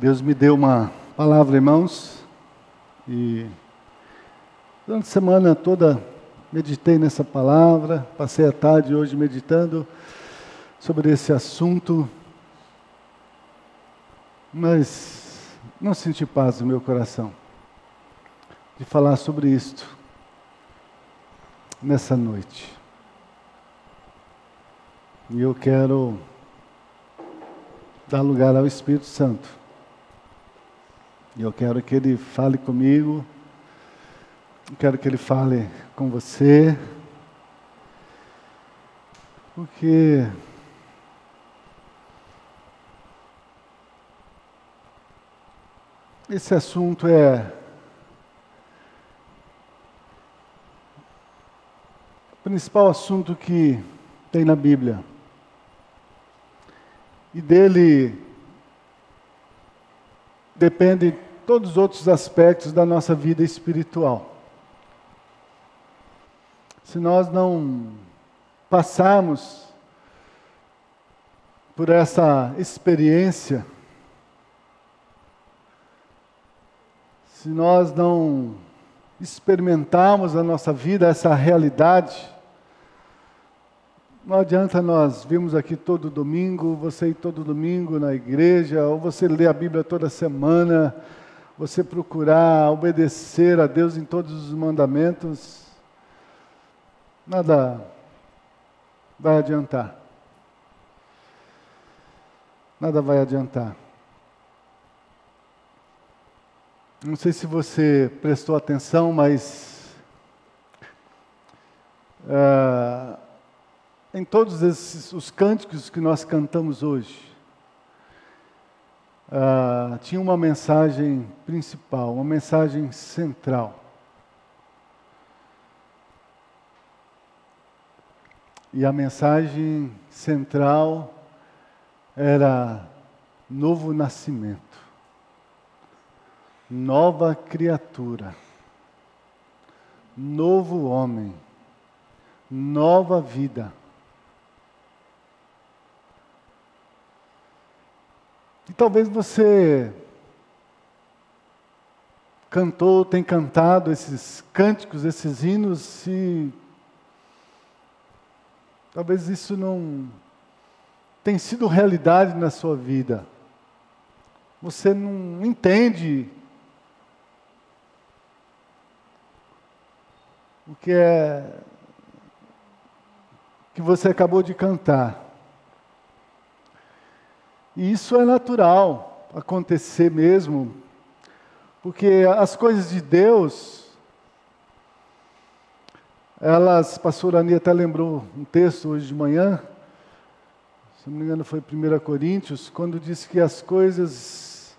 Deus me deu uma palavra, irmãos, e durante a semana toda meditei nessa palavra, passei a tarde hoje meditando sobre esse assunto, mas não senti paz no meu coração de falar sobre isto nessa noite. E eu quero dar lugar ao Espírito Santo e eu quero que Ele fale comigo, eu quero que Ele fale com você, porque esse assunto é o principal assunto que tem na Bíblia. E dele depende todos os outros aspectos da nossa vida espiritual. Se nós não passarmos por essa experiência, se nós não experimentarmos na nossa vida essa realidade, não adianta nós virmos aqui todo domingo, você ir todo domingo na igreja, ou você ler a Bíblia toda semana, você procurar obedecer a Deus em todos os mandamentos, nada vai adiantar. Nada vai adiantar. Não sei se você prestou atenção, mas. Uh, em todos esses, os cânticos que nós cantamos hoje, uh, tinha uma mensagem principal, uma mensagem central. E a mensagem central era novo nascimento, nova criatura, novo homem, nova vida. E talvez você cantou, tem cantado esses cânticos, esses hinos, e talvez isso não tem sido realidade na sua vida. Você não entende o que é que você acabou de cantar. E isso é natural acontecer mesmo, porque as coisas de Deus, elas, pastor Ani até lembrou um texto hoje de manhã, se não me engano foi 1 Coríntios, quando disse que as coisas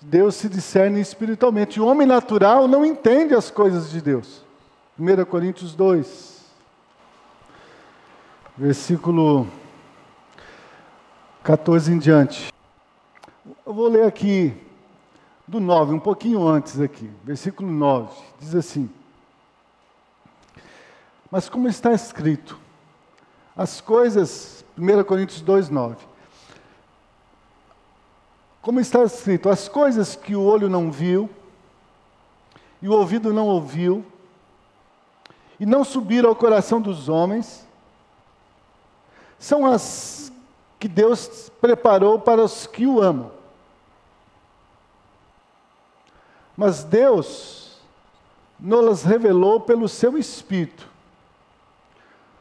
de Deus se discernem espiritualmente. O homem natural não entende as coisas de Deus. 1 Coríntios 2, versículo 14 em diante. Eu vou ler aqui do 9, um pouquinho antes aqui, versículo 9. Diz assim: Mas como está escrito, as coisas, 1 Coríntios 2, 9. Como está escrito, as coisas que o olho não viu, e o ouvido não ouviu, e não subiram ao coração dos homens, são as que Deus preparou para os que o amam. Mas Deus nos revelou pelo seu Espírito.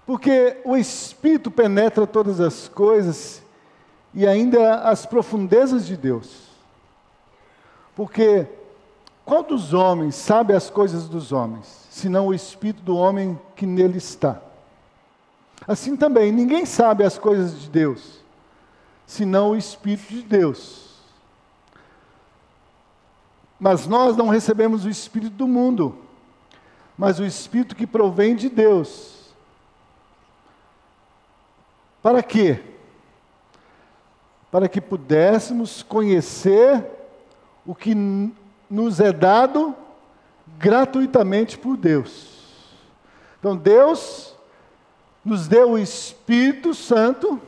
Porque o Espírito penetra todas as coisas e ainda as profundezas de Deus. Porque qual dos homens sabe as coisas dos homens, senão o Espírito do homem que nele está? Assim também, ninguém sabe as coisas de Deus, senão o Espírito de Deus. Mas nós não recebemos o Espírito do mundo, mas o Espírito que provém de Deus. Para quê? Para que pudéssemos conhecer o que nos é dado gratuitamente por Deus. Então Deus nos deu o Espírito Santo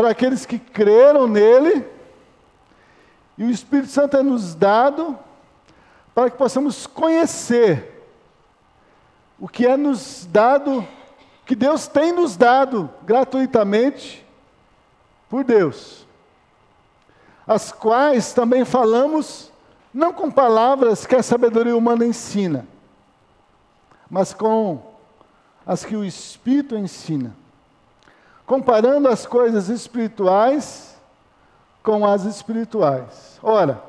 para aqueles que creram nele E o Espírito Santo é nos dado para que possamos conhecer o que é nos dado, que Deus tem nos dado gratuitamente por Deus, as quais também falamos não com palavras que a sabedoria humana ensina, mas com as que o Espírito ensina, comparando as coisas espirituais com as espirituais. Ora,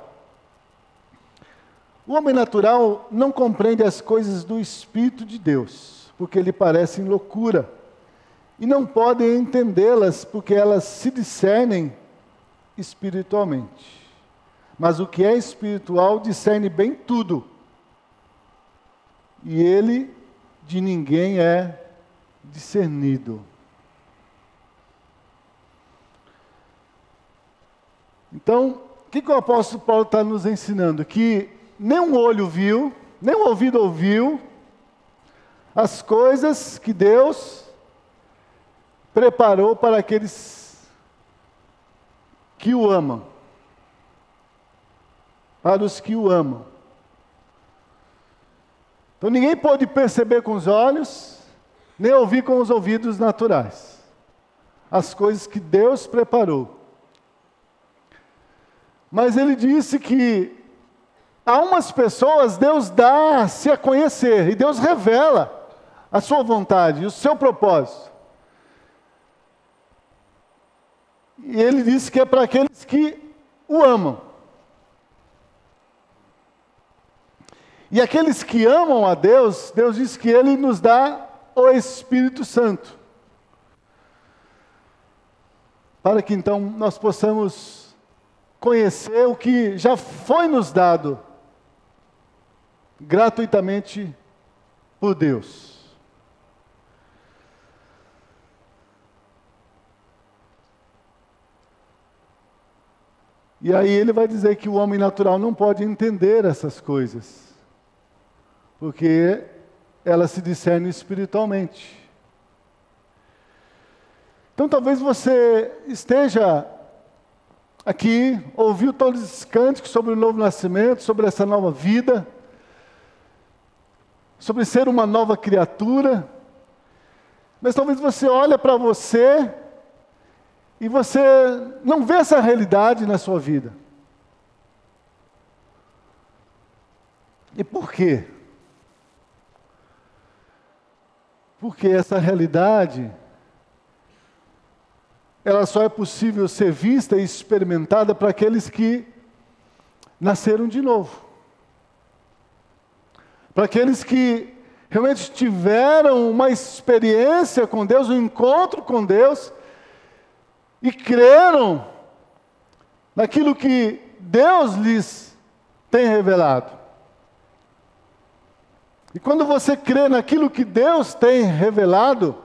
o homem natural não compreende as coisas do Espírito de Deus, porque lhe parecem loucura, e não pode entendê-las, porque elas se discernem espiritualmente. Mas o que é espiritual discerne bem tudo, e ele de ninguém é discernido. Então, o que, que o apóstolo Paulo está nos ensinando? Que nem um olho viu, nem um ouvido ouviu as coisas que Deus preparou para aqueles que o amam. Para os que o amam. Então ninguém pode perceber com os olhos, nem ouvir com os ouvidos naturais as coisas que Deus preparou. Mas ele disse que a umas pessoas Deus dá-se a conhecer e Deus revela a sua vontade, o seu propósito. E ele disse que é para aqueles que o amam. E aqueles que amam a Deus, Deus diz que ele nos dá o Espírito Santo. Para que então nós possamos conhecer o que já foi nos dado gratuitamente por Deus. E aí ele vai dizer que o homem natural não pode entender essas coisas, porque elas se discernem espiritualmente. Então talvez você esteja aqui, ouviu todos esses cânticos sobre o novo nascimento, sobre essa nova vida, sobre ser uma nova criatura. Mas talvez você olhe para você e você não vê essa realidade na sua vida. E por quê? Porque essa realidade ela só é possível ser vista e experimentada para aqueles que nasceram de novo para aqueles que realmente tiveram uma experiência com Deus, um encontro com Deus, e creram naquilo que Deus lhes tem revelado. E quando você crê naquilo que Deus tem revelado,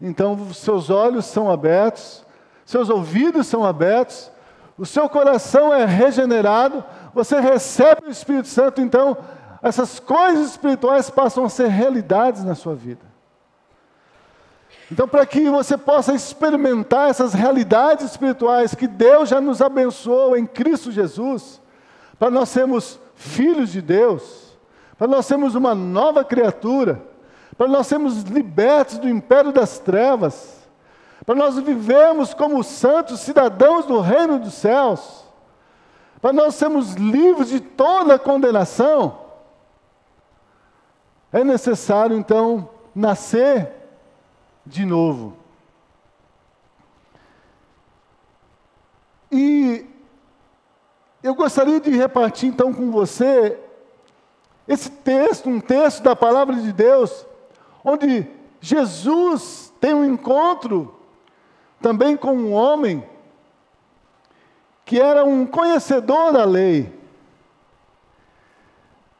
então seus olhos são abertos, seus ouvidos são abertos, o seu coração é regenerado, você recebe o Espírito Santo, então essas coisas espirituais passam a ser realidades na sua vida. Então, para que você possa experimentar essas realidades espirituais que Deus já nos abençoou em Cristo Jesus, para nós sermos filhos de Deus, para nós sermos uma nova criatura, para nós sermos libertos do império das trevas, para nós vivermos como santos cidadãos do reino dos céus, para nós sermos livres de toda condenação, é necessário então nascer de novo. E eu gostaria de repartir então com você esse texto, um texto da palavra de Deus, onde Jesus tem um encontro também com um homem que era um conhecedor da lei.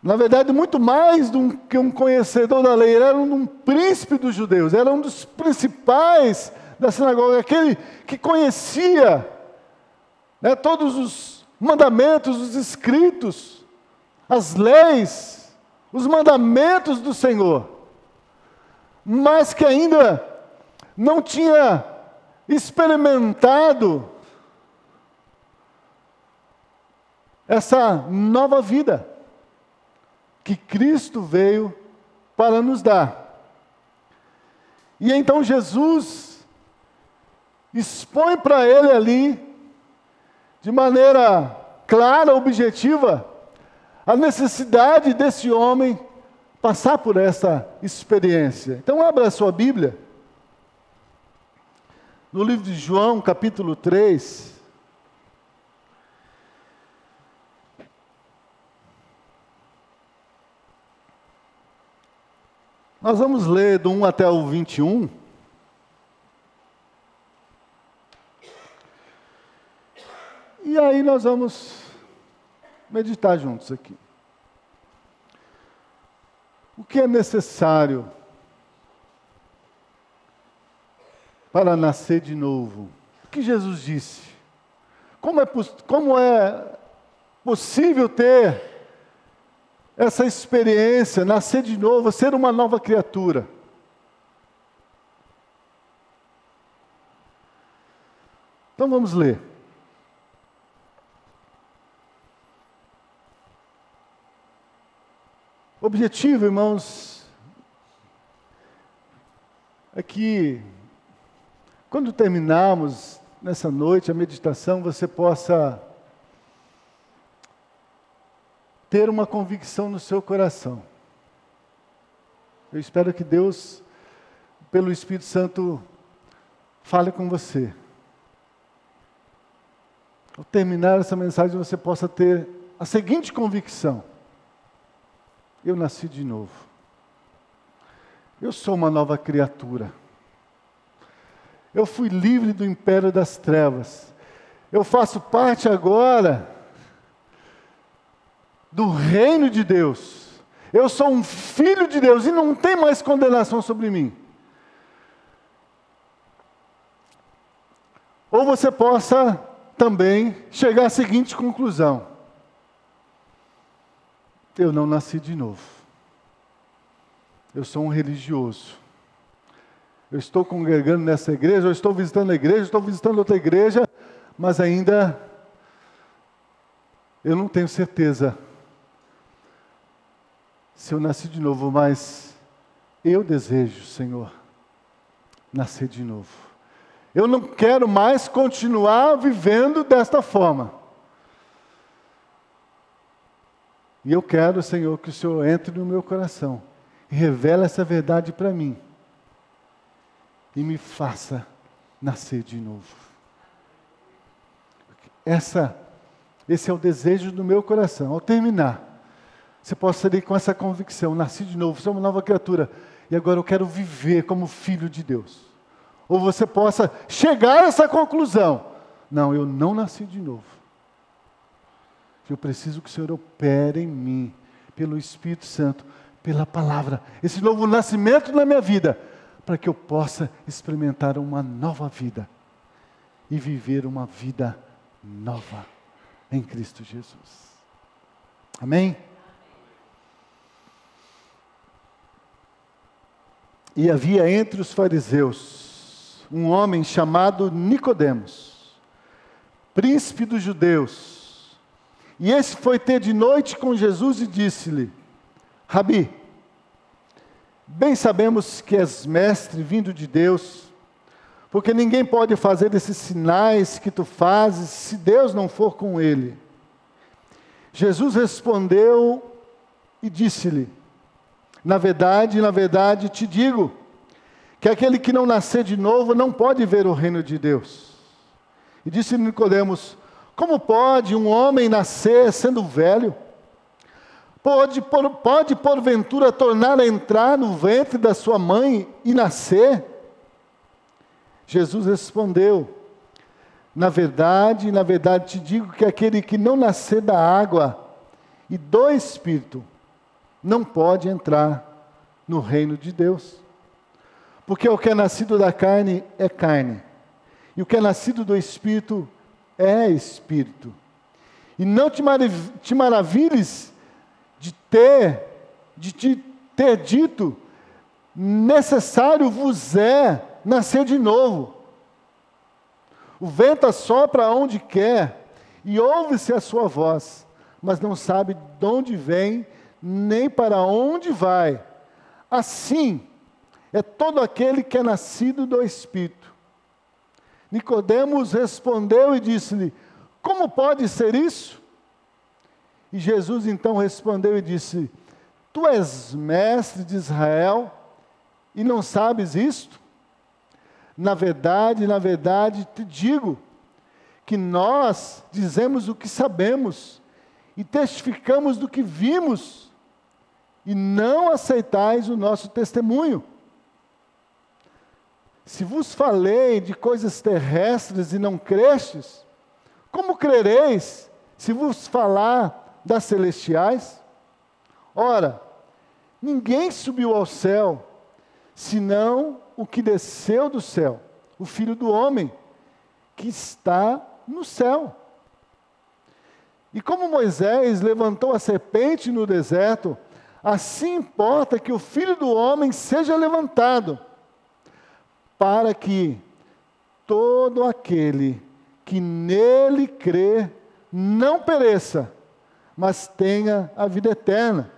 Na verdade, muito mais do que um conhecedor da lei, ele era um, príncipe dos judeus, era um dos principais da sinagoga, aquele que conhecia né, todos os mandamentos, os escritos, as leis, os mandamentos do Senhor, mas que ainda não tinha experimentado essa nova vida que Cristo veio para nos dar. E então Jesus expõe para ele ali, de maneira clara, objetiva, a necessidade desse homem passar por essa experiência. Então, abra a sua Bíblia, no livro de João, capítulo 3. Nós vamos ler do 1 até o 21. E aí nós vamos meditar juntos aqui. O que é necessário para nascer de novo? O que Jesus disse? Como é, como é possível ter essa experiência, nascer de novo, ser uma nova criatura. Então vamos ler. Objetivo, irmãos, é que quando terminarmos nessa noite a meditação, você possa ter uma convicção no seu coração. Eu espero que Deus, pelo Espírito Santo, fale com você. Ao terminar essa mensagem, você possa ter a seguinte convicção: Eu nasci de novo. Eu sou uma nova criatura. Eu fui livre do império das trevas. Eu faço parte agora do reino de Deus. Eu sou um filho de Deus e não tem mais condenação sobre mim. Ou você possa também chegar à seguinte conclusão: eu não nasci de novo. Eu sou um religioso. Eu estou congregando nessa igreja, eu estou visitando a igreja, estou visitando outra igreja, mas ainda eu não tenho certeza se eu nasci de novo, mas eu desejo, Senhor, nascer de novo. Eu não quero mais continuar vivendo desta forma. E eu quero, Senhor, que o Senhor entre no meu coração e revele essa verdade para mim. E me faça nascer de novo. Essa, esse é o desejo do meu coração. Ao terminar, você possa sair com essa convicção: nasci de novo, sou uma nova criatura, e agora eu quero viver como filho de Deus. Ou você possa chegar a essa conclusão: não, eu não nasci de novo. Eu preciso que o Senhor opere em mim, pelo Espírito Santo, pela palavra, esse novo nascimento na minha vida, para que eu possa experimentar uma nova vida e viver uma vida nova em Cristo Jesus. Amém? E havia entre os fariseus um homem chamado Nicodemos, príncipe dos judeus. E esse foi ter de noite com Jesus e disse-lhe: Rabi, bem sabemos que és mestre vindo de Deus, porque ninguém pode fazer esses sinais que tu fazes se Deus não for com ele. Jesus respondeu e disse-lhe: na verdade, na verdade te digo, que aquele que não nascer de novo não pode ver o reino de Deus. E disse Nicodemos: Como pode um homem nascer sendo velho? Pode, por, pode porventura tornar a entrar no ventre da sua mãe e nascer? Jesus respondeu: Na verdade, na verdade te digo que aquele que não nascer da água e do Espírito não pode entrar no reino de Deus. Porque o que é nascido da carne é carne, e o que é nascido do Espírito é Espírito. E não te, marav te maravilhes de ter, de te ter dito, necessário vos é nascer de novo. O vento assopra onde quer, e ouve-se a sua voz, mas não sabe de onde vem, nem para onde vai. Assim é todo aquele que é nascido do Espírito. Nicodemos respondeu e disse-lhe: Como pode ser isso? E Jesus então respondeu e disse: Tu és mestre de Israel e não sabes isto? Na verdade, na verdade te digo que nós dizemos o que sabemos e testificamos do que vimos, e não aceitais o nosso testemunho. Se vos falei de coisas terrestres e não crestes, como crereis se vos falar das celestiais? Ora, ninguém subiu ao céu, senão o que desceu do céu, o Filho do Homem, que está no céu. E como Moisés levantou a serpente no deserto, assim importa que o Filho do Homem seja levantado para que todo aquele que nele crê não pereça, mas tenha a vida eterna.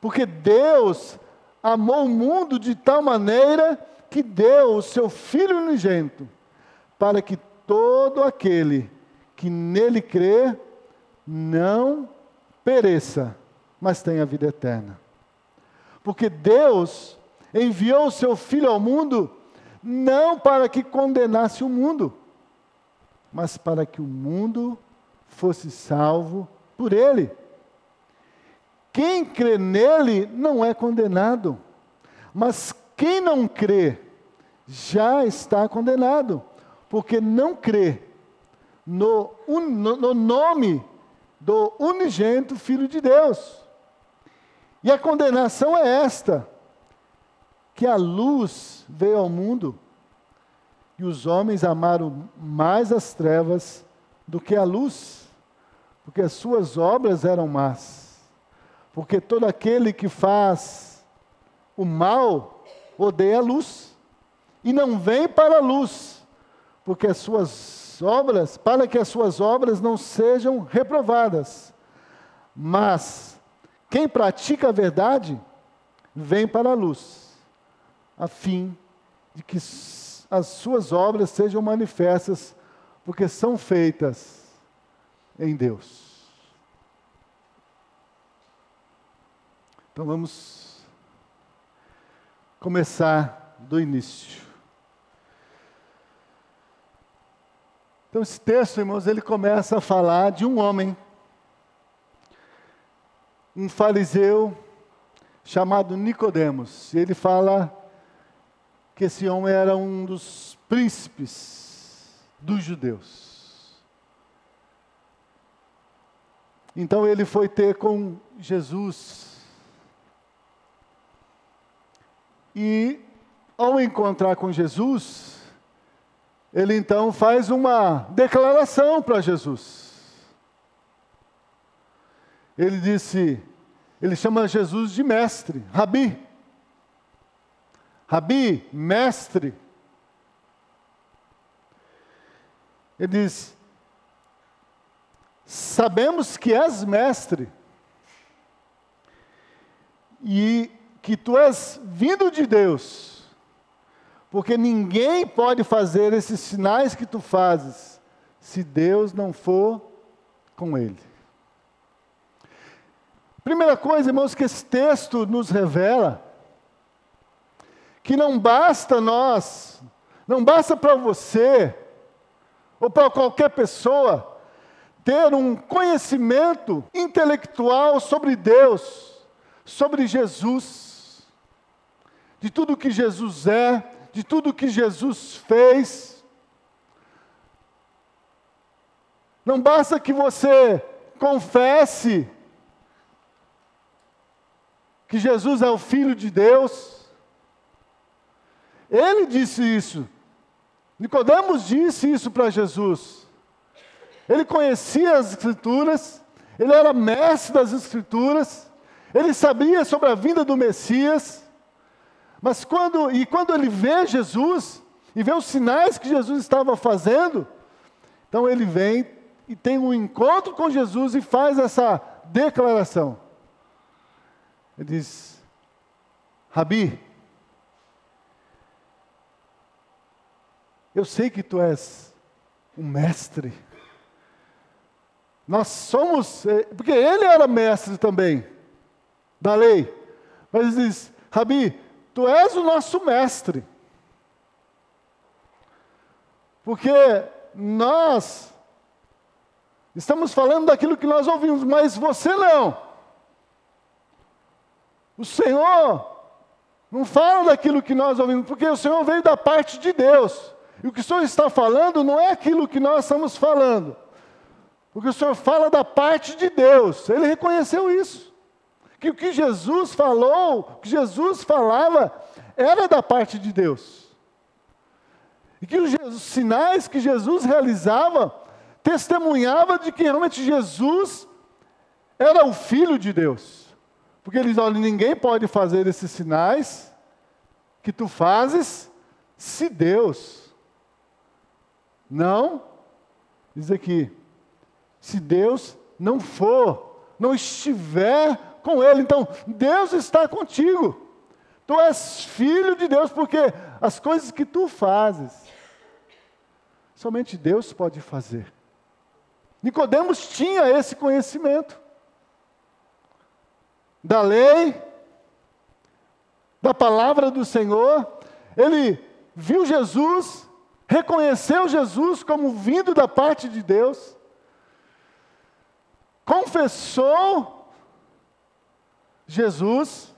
Porque Deus amou o mundo de tal maneira que deu o seu Filho unigênito, para que todo aquele que nele crê não pereça, mas tenha vida eterna. Porque Deus enviou o seu Filho ao mundo não para que condenasse o mundo, mas para que o mundo fosse salvo por ele. Quem crê nele não é condenado, mas quem não crê já está condenado, porque não crê no, no nome do unigênito Filho de Deus. E a condenação é esta: que a luz veio ao mundo e os homens amaram mais as trevas do que a luz, porque as suas obras eram más. Porque todo aquele que faz o mal odeia a luz e não vem para a luz, porque as suas obras, para que as suas obras não sejam reprovadas. Mas quem pratica a verdade vem para a luz a fim de que as suas obras sejam manifestas, porque são feitas em Deus. Então vamos começar do início. Então esse texto, irmãos, ele começa a falar de um homem, um fariseu chamado Nicodemos. Ele fala que esse homem era um dos príncipes dos judeus. Então ele foi ter com Jesus. E ao encontrar com Jesus, ele então faz uma declaração para Jesus. Ele disse, ele chama Jesus de mestre, rabi. Rabi, mestre. Ele diz: Sabemos que és mestre e que tu és vindo de Deus, porque ninguém pode fazer esses sinais que tu fazes se Deus não for com ele. Primeira coisa, irmãos, que esse texto nos revela que não basta nós, não basta para você, ou para qualquer pessoa, ter um conhecimento intelectual sobre Deus, sobre Jesus, de tudo que Jesus é, de tudo que Jesus fez. Não basta que você confesse que Jesus é o Filho de Deus, ele disse isso. Nicodemos disse isso para Jesus. Ele conhecia as escrituras, ele era mestre das escrituras, ele sabia sobre a vinda do Messias. Mas quando e quando ele vê Jesus e vê os sinais que Jesus estava fazendo, então ele vem e tem um encontro com Jesus e faz essa declaração. Ele diz: Rabi, eu sei que tu és um mestre. Nós somos, eh, porque ele era mestre também da lei. Mas ele diz: Rabi, tu és o nosso mestre. Porque nós estamos falando daquilo que nós ouvimos, mas você não. O Senhor não fala daquilo que nós ouvimos, porque o Senhor veio da parte de Deus. E o que o Senhor está falando não é aquilo que nós estamos falando. Porque o Senhor fala da parte de Deus. Ele reconheceu isso. Que o que Jesus falou, o que Jesus falava, era da parte de Deus. E que os sinais que Jesus realizava testemunhava de que realmente Jesus era o Filho de Deus. Porque eles olha, ninguém pode fazer esses sinais que tu fazes se Deus não, diz aqui, se Deus não for, não estiver com ele. Então, Deus está contigo. Tu és filho de Deus, porque as coisas que tu fazes, Somente Deus pode fazer. Nicodemos tinha esse conhecimento da lei, da palavra do Senhor. Ele viu Jesus, reconheceu Jesus como vindo da parte de Deus, confessou Jesus,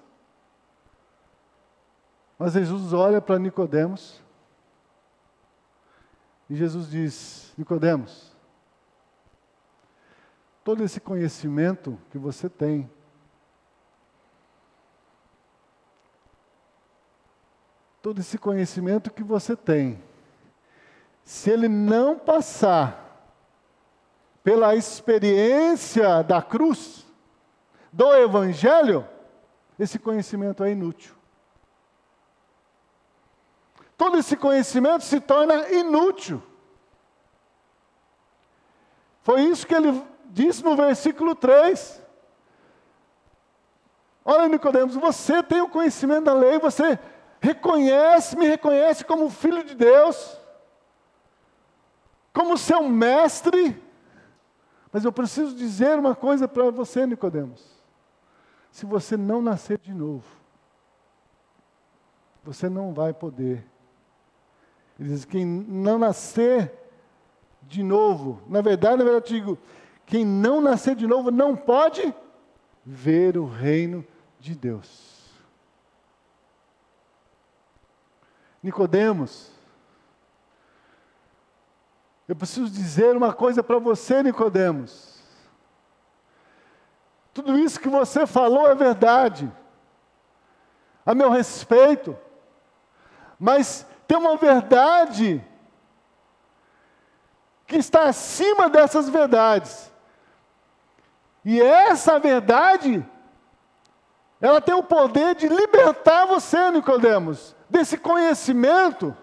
mas Jesus olha para Nicodemos e Jesus diz: Nicodemos, todo esse conhecimento que você tem, todo esse conhecimento que você tem, se ele não passar pela experiência da cruz, do Evangelho, esse conhecimento é inútil todo esse conhecimento se torna inútil. Foi isso que ele disse no versículo 3. Olha, Nicodemos, você tem o conhecimento da lei, você reconhece, me reconhece como filho de Deus, como seu mestre. Mas eu preciso dizer uma coisa para você, Nicodemos. Se você não nascer de novo, você não vai poder ele diz: quem não nascer de novo, na verdade, na verdade, eu digo: quem não nascer de novo não pode ver o reino de Deus. Nicodemos, eu preciso dizer uma coisa para você, Nicodemos. Tudo isso que você falou é verdade, a meu respeito, mas tem uma verdade que está acima dessas verdades. E essa verdade, ela tem o poder de libertar você, Nicodemos, desse conhecimento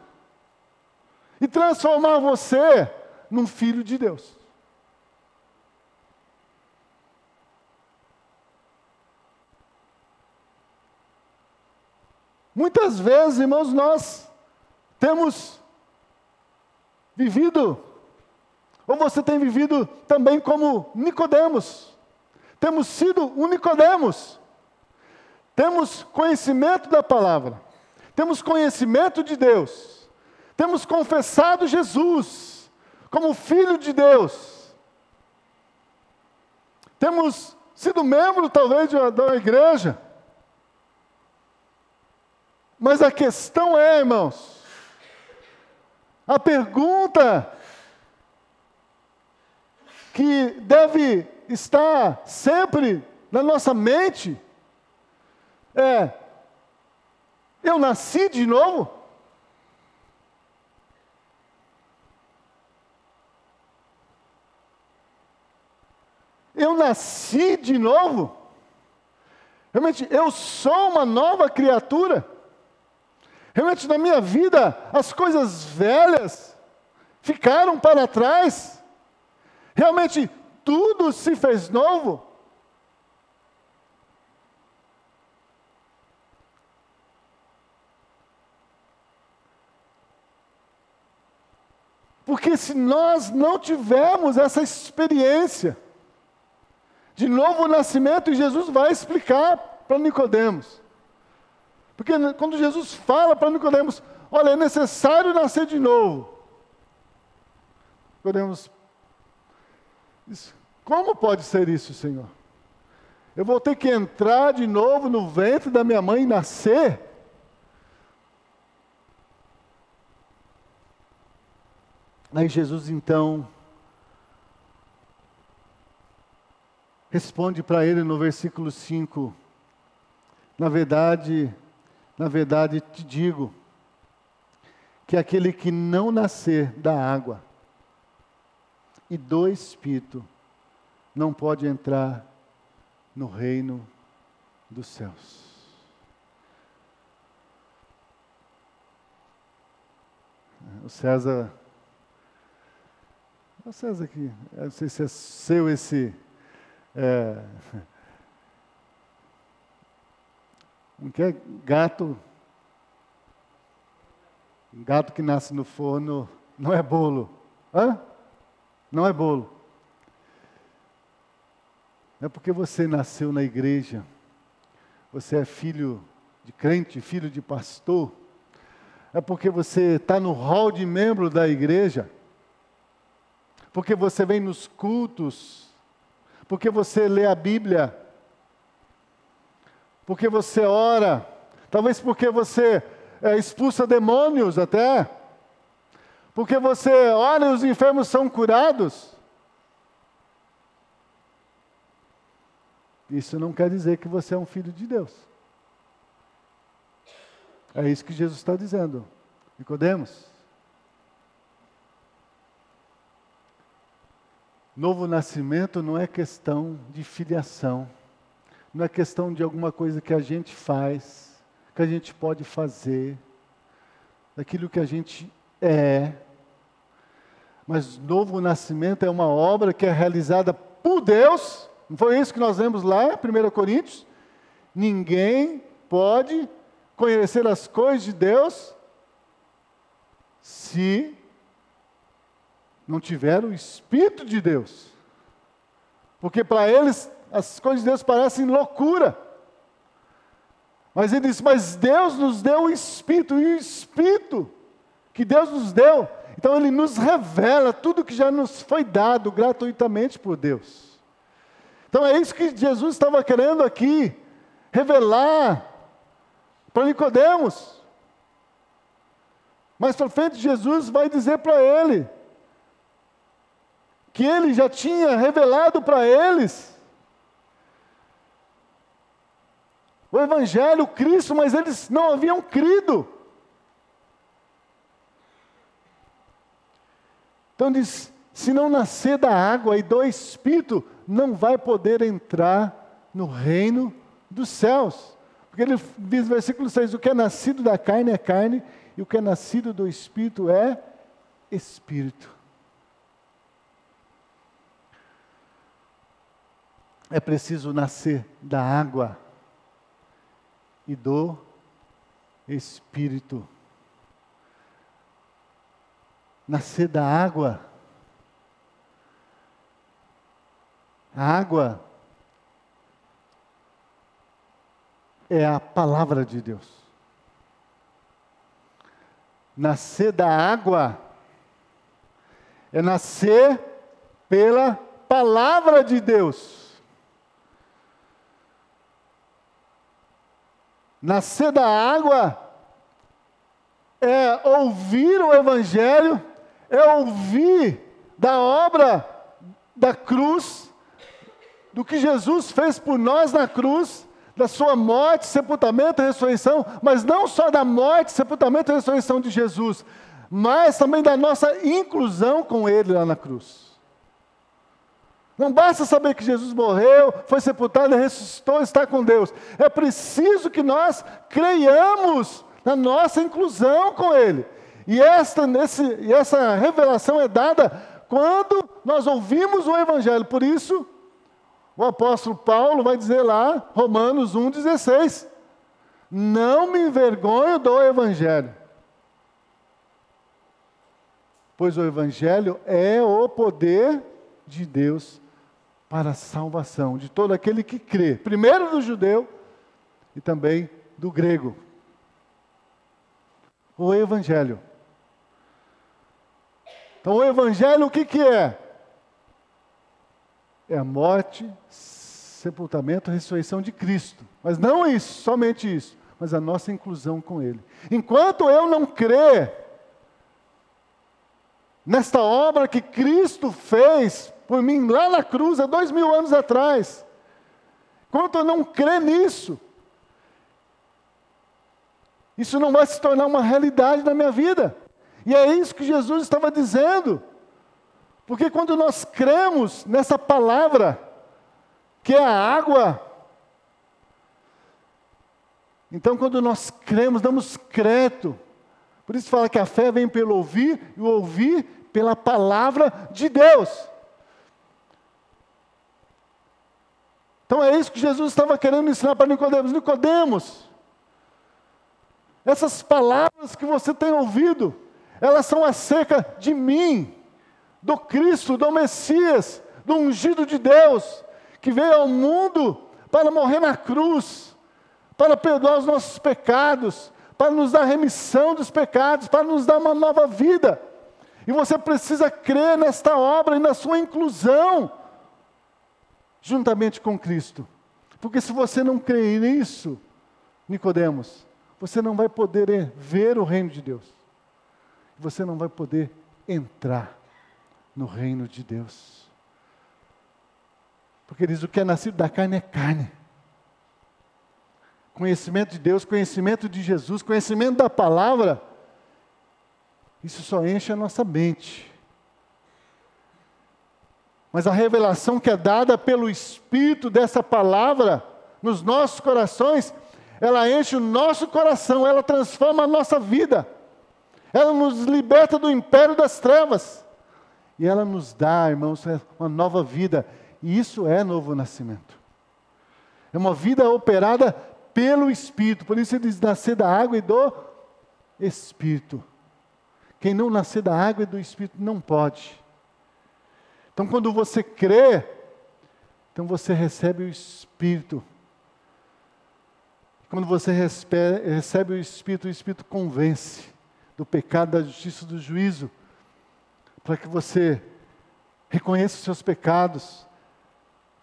e transformar você num filho de Deus. Muitas vezes, irmãos, nós temos vivido, ou você tem vivido também como Nicodemos. Temos sido um Nicodemos. Temos conhecimento da palavra. Temos conhecimento de Deus. Temos confessado Jesus como filho de Deus. Temos sido membro talvez de uma igreja. Mas a questão é, irmãos, a pergunta que deve estar sempre na nossa mente é: eu nasci de novo? Eu nasci de novo? Realmente, eu sou uma nova criatura? Realmente na minha vida as coisas velhas ficaram para trás. Realmente tudo se fez novo? Porque se nós não tivermos essa experiência de novo nascimento, e Jesus vai explicar para Nicodemos. Porque quando Jesus fala para Nicodemos, olha, é necessário nascer de novo. Nicodemos diz, como pode ser isso, Senhor? Eu vou ter que entrar de novo no ventre da minha mãe e nascer? Aí Jesus então responde para ele no versículo 5: Na verdade, na verdade te digo que aquele que não nascer da água e do Espírito não pode entrar no reino dos céus. O César o César aqui, eu não sei se é seu esse. É, um que é gato. Gato que nasce no forno não é bolo. Hã? Não é bolo. É porque você nasceu na igreja, você é filho de crente, filho de pastor, é porque você está no hall de membro da igreja porque você vem nos cultos, porque você lê a Bíblia, porque você ora, talvez porque você é, expulsa demônios até, porque você ora e os enfermos são curados. Isso não quer dizer que você é um filho de Deus. É isso que Jesus está dizendo. Nicodemos. Novo nascimento não é questão de filiação, não é questão de alguma coisa que a gente faz, que a gente pode fazer, daquilo que a gente é. Mas novo nascimento é uma obra que é realizada por Deus, não foi isso que nós vemos lá, 1 Coríntios? Ninguém pode conhecer as coisas de Deus se não tiveram o Espírito de Deus. Porque para eles as coisas de Deus parecem loucura. Mas ele diz: Mas Deus nos deu o Espírito, e o Espírito que Deus nos deu, então ele nos revela tudo que já nos foi dado gratuitamente por Deus. Então é isso que Jesus estava querendo aqui, revelar para Nicodemos. Mas para frente Jesus vai dizer para ele: que ele já tinha revelado para eles. O Evangelho, Cristo, mas eles não haviam crido. Então diz: se não nascer da água e do Espírito, não vai poder entrar no reino dos céus. Porque ele diz no versículo 6: o que é nascido da carne é carne, e o que é nascido do Espírito é Espírito. É preciso nascer da água e do Espírito. Nascer da água. A água é a palavra de Deus. Nascer da água é nascer pela palavra de Deus. Nascer da água é ouvir o Evangelho, é ouvir da obra da cruz, do que Jesus fez por nós na cruz, da sua morte, sepultamento e ressurreição, mas não só da morte, sepultamento e ressurreição de Jesus, mas também da nossa inclusão com Ele lá na cruz. Não basta saber que Jesus morreu, foi sepultado, ressuscitou, está com Deus. É preciso que nós creiamos na nossa inclusão com Ele. E esta, nesse, e essa revelação é dada quando nós ouvimos o Evangelho. Por isso, o apóstolo Paulo vai dizer lá, Romanos 1,16: Não me envergonho do Evangelho, pois o Evangelho é o poder de Deus para a salvação de todo aquele que crê, primeiro do judeu e também do grego. O Evangelho. Então, o Evangelho o que, que é? É a morte, sepultamento, ressurreição de Cristo. Mas não isso, somente isso, mas a nossa inclusão com Ele. Enquanto eu não crer nesta obra que Cristo fez por mim lá na cruz há dois mil anos atrás. Enquanto eu não crer nisso, isso não vai se tornar uma realidade na minha vida. E é isso que Jesus estava dizendo. Porque quando nós cremos nessa palavra, que é a água, então quando nós cremos, damos crédito. Por isso fala que a fé vem pelo ouvir e o ouvir pela palavra de Deus. Então é isso que Jesus estava querendo ensinar para Nicodemos. Nicodemos, essas palavras que você tem ouvido, elas são acerca de mim, do Cristo, do Messias, do ungido de Deus, que veio ao mundo para morrer na cruz, para perdoar os nossos pecados, para nos dar remissão dos pecados, para nos dar uma nova vida. E você precisa crer nesta obra e na sua inclusão juntamente com Cristo. Porque se você não crer nisso, Nicodemos, você não vai poder ver o reino de Deus. Você não vai poder entrar no reino de Deus. Porque diz: o que é nascido da carne é carne. Conhecimento de Deus, conhecimento de Jesus, conhecimento da palavra, isso só enche a nossa mente. Mas a revelação que é dada pelo Espírito dessa palavra nos nossos corações, ela enche o nosso coração, ela transforma a nossa vida. Ela nos liberta do império das trevas. E ela nos dá, irmãos, uma nova vida. E isso é novo nascimento. É uma vida operada pelo Espírito. Por isso ele diz: nascer da água e do Espírito. Quem não nascer da água e do Espírito não pode. Então, quando você crê, então você recebe o Espírito. Quando você recebe o Espírito, o Espírito convence do pecado, da justiça, do juízo, para que você reconheça os seus pecados,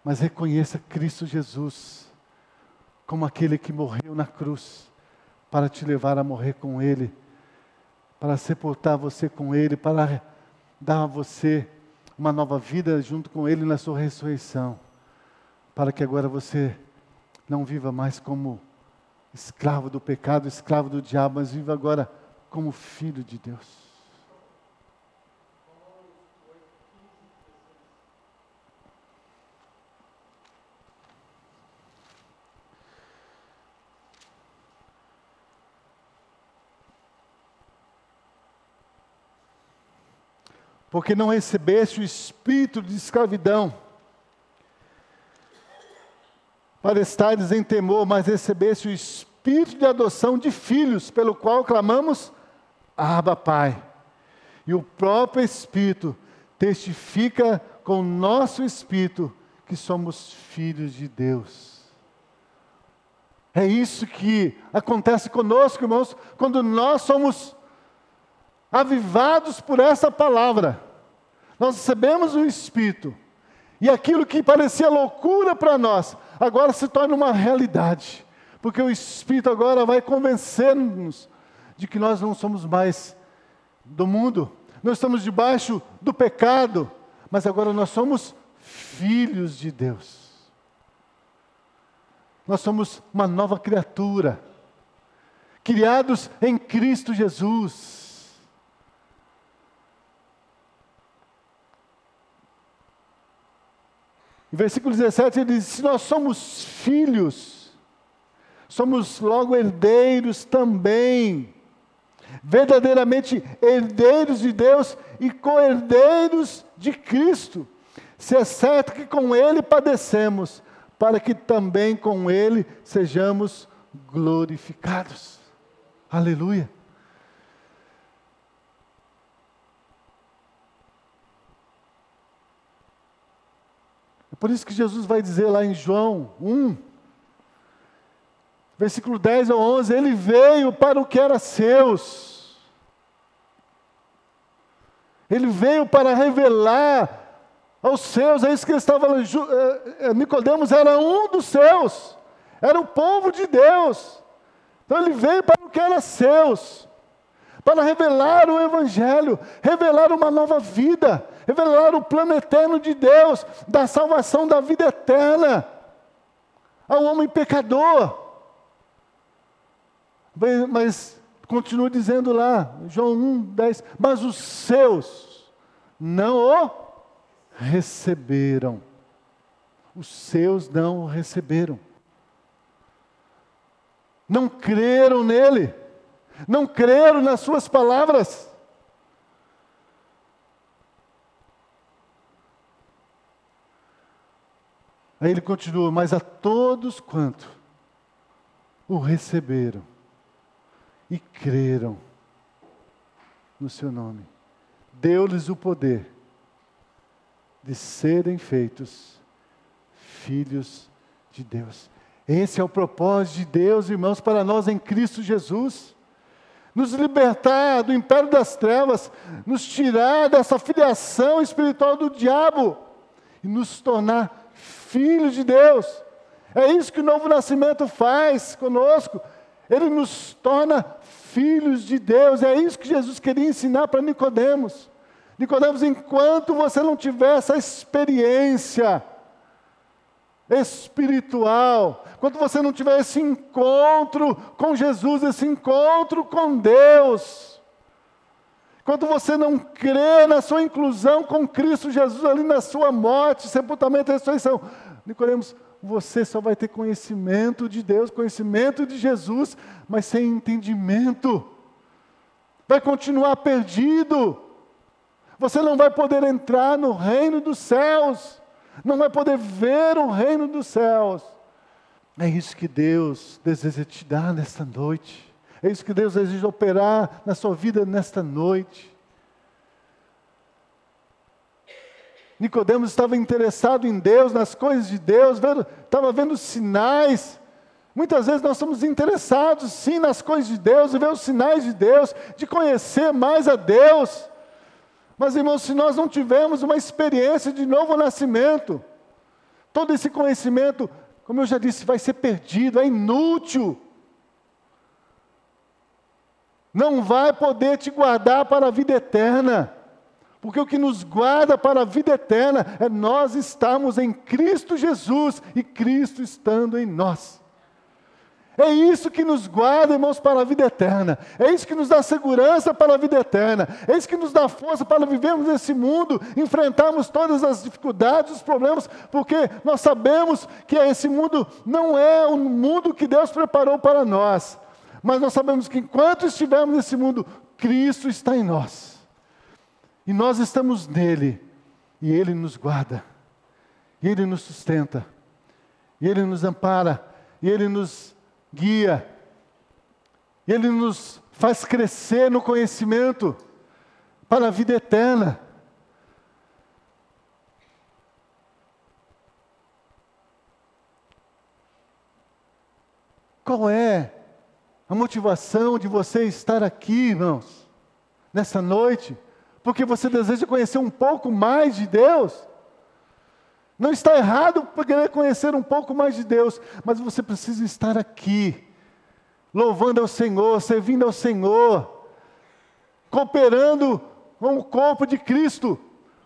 mas reconheça Cristo Jesus como aquele que morreu na cruz para te levar a morrer com Ele, para sepultar você com Ele, para dar a você uma nova vida junto com Ele na sua ressurreição, para que agora você não viva mais como escravo do pecado, escravo do diabo, mas viva agora como filho de Deus. Porque não recebeste o espírito de escravidão, para estares em temor, mas recebeste o espírito de adoção de filhos, pelo qual clamamos, Abba, Pai. E o próprio Espírito testifica com o nosso espírito que somos filhos de Deus. É isso que acontece conosco, irmãos, quando nós somos avivados por essa palavra. Nós recebemos o Espírito. E aquilo que parecia loucura para nós, agora se torna uma realidade. Porque o Espírito agora vai convencer-nos de que nós não somos mais do mundo, nós estamos debaixo do pecado, mas agora nós somos filhos de Deus. Nós somos uma nova criatura, criados em Cristo Jesus. Em versículo 17 ele diz: Se nós somos filhos, somos logo herdeiros também, verdadeiramente herdeiros de Deus e co-herdeiros de Cristo, se é certo que com Ele padecemos, para que também com Ele sejamos glorificados. Aleluia. Por isso que Jesus vai dizer lá em João 1, versículo 10 ao 11: Ele veio para o que era seus. Ele veio para revelar aos seus, é isso que ele estava. Eh, eh, Nicodemos era um dos seus, era o povo de Deus. Então ele veio para o que era seus, para revelar o Evangelho, revelar uma nova vida, revelar o plano eterno de Deus, da salvação da vida eterna ao homem pecador. Mas continua dizendo lá, João 1, 10, mas os seus não o receberam. Os seus não o receberam. Não creram nele. Não creram nas suas palavras. Aí ele continua, mas a todos quanto o receberam e creram no seu nome, deu-lhes o poder de serem feitos filhos de Deus. Esse é o propósito de Deus, irmãos, para nós em Cristo Jesus. Nos libertar do império das trevas, nos tirar dessa filiação espiritual do diabo e nos tornar filhos de Deus. É isso que o novo nascimento faz conosco. Ele nos torna filhos de Deus. É isso que Jesus queria ensinar para Nicodemos. Nicodemos, enquanto você não tiver essa experiência espiritual, enquanto você não tiver esse encontro com Jesus, esse encontro com Deus, enquanto você não crê na sua inclusão com Cristo Jesus ali na sua morte, sepultamento e ressurreição, Nicodemos, você só vai ter conhecimento de Deus, conhecimento de Jesus, mas sem entendimento. Vai continuar perdido você não vai poder entrar no reino dos céus, não vai poder ver o reino dos céus. É isso que Deus deseja te dar nesta noite. É isso que Deus deseja operar na sua vida nesta noite. Nicodemos estava interessado em Deus, nas coisas de Deus, vendo, estava vendo sinais. Muitas vezes nós somos interessados sim nas coisas de Deus, e ver os sinais de Deus, de conhecer mais a Deus. Mas, irmãos, se nós não tivermos uma experiência de novo nascimento, todo esse conhecimento, como eu já disse, vai ser perdido, é inútil. Não vai poder te guardar para a vida eterna. Porque o que nos guarda para a vida eterna é nós estarmos em Cristo Jesus e Cristo estando em nós. É isso que nos guarda, irmãos, para a vida eterna. É isso que nos dá segurança para a vida eterna. É isso que nos dá força para vivermos nesse mundo, enfrentarmos todas as dificuldades, os problemas, porque nós sabemos que esse mundo não é o mundo que Deus preparou para nós. Mas nós sabemos que enquanto estivermos nesse mundo, Cristo está em nós. E nós estamos nele. E Ele nos guarda. E Ele nos sustenta. E Ele nos ampara. E Ele nos guia. Ele nos faz crescer no conhecimento para a vida eterna. Qual é a motivação de você estar aqui, irmãos, nessa noite? Porque você deseja conhecer um pouco mais de Deus? Não está errado querer conhecer um pouco mais de Deus, mas você precisa estar aqui, louvando ao Senhor, servindo ao Senhor, cooperando com o corpo de Cristo,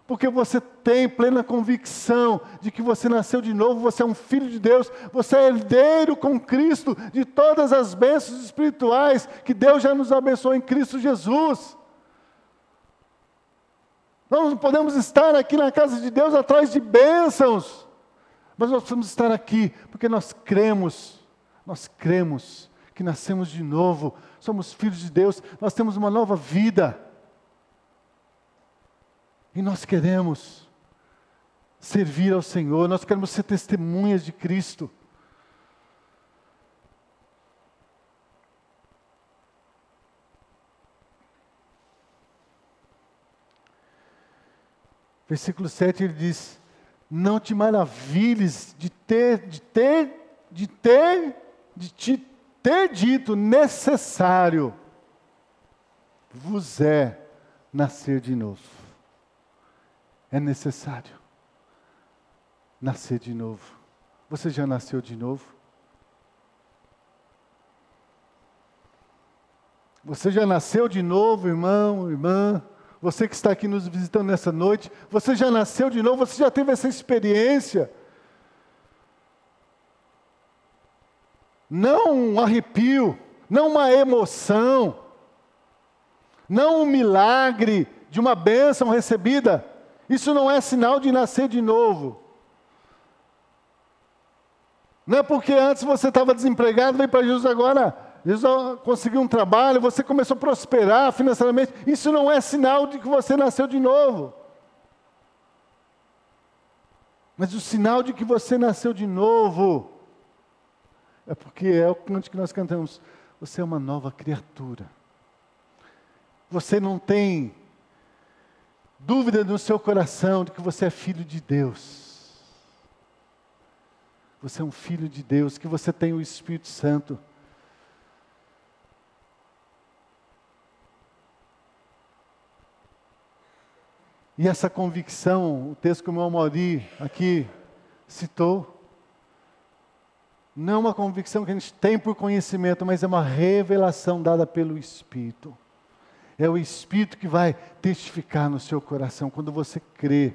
porque você tem plena convicção de que você nasceu de novo, você é um filho de Deus, você é herdeiro com Cristo de todas as bênçãos espirituais que Deus já nos abençoou em Cristo Jesus. Nós não podemos estar aqui na casa de Deus atrás de bênçãos, mas nós precisamos estar aqui porque nós cremos, nós cremos que nascemos de novo, somos filhos de Deus, nós temos uma nova vida. E nós queremos servir ao Senhor, nós queremos ser testemunhas de Cristo. Versículo 7 ele diz: Não te maravilhes de ter, de ter, de ter, de te ter dito necessário vos é nascer de novo. É necessário nascer de novo. Você já nasceu de novo? Você já nasceu de novo, irmão, irmã? Você que está aqui nos visitando nessa noite, você já nasceu de novo, você já teve essa experiência. Não um arrepio, não uma emoção, não um milagre de uma bênção recebida. Isso não é sinal de nascer de novo. Não é porque antes você estava desempregado, veio para Jesus agora, Jesus conseguiu um trabalho, você começou a prosperar financeiramente. Isso não é sinal de que você nasceu de novo. Mas o sinal de que você nasceu de novo é porque é o canto que nós cantamos. Você é uma nova criatura. Você não tem dúvida no seu coração de que você é filho de Deus. Você é um filho de Deus, que você tem o Espírito Santo. E essa convicção, o texto que o meu Mauri aqui citou, não é uma convicção que a gente tem por conhecimento, mas é uma revelação dada pelo Espírito. É o Espírito que vai testificar no seu coração quando você crê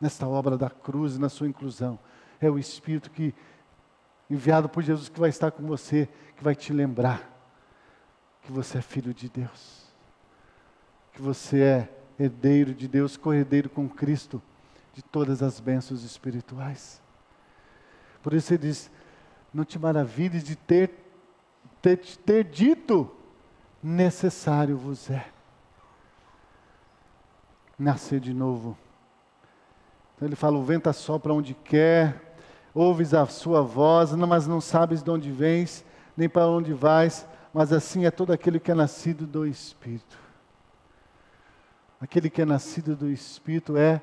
nesta obra da cruz e na sua inclusão. É o Espírito que, enviado por Jesus, que vai estar com você, que vai te lembrar que você é filho de Deus, que você é herdeiro de Deus, corredeiro com Cristo de todas as bênçãos espirituais. Por isso ele diz: não te maravilhes de ter, ter, ter dito, necessário vos é nascer de novo. Então ele fala: o vento assopra onde quer, ouves a sua voz, mas não sabes de onde vens, nem para onde vais, mas assim é todo aquele que é nascido do Espírito. Aquele que é nascido do Espírito é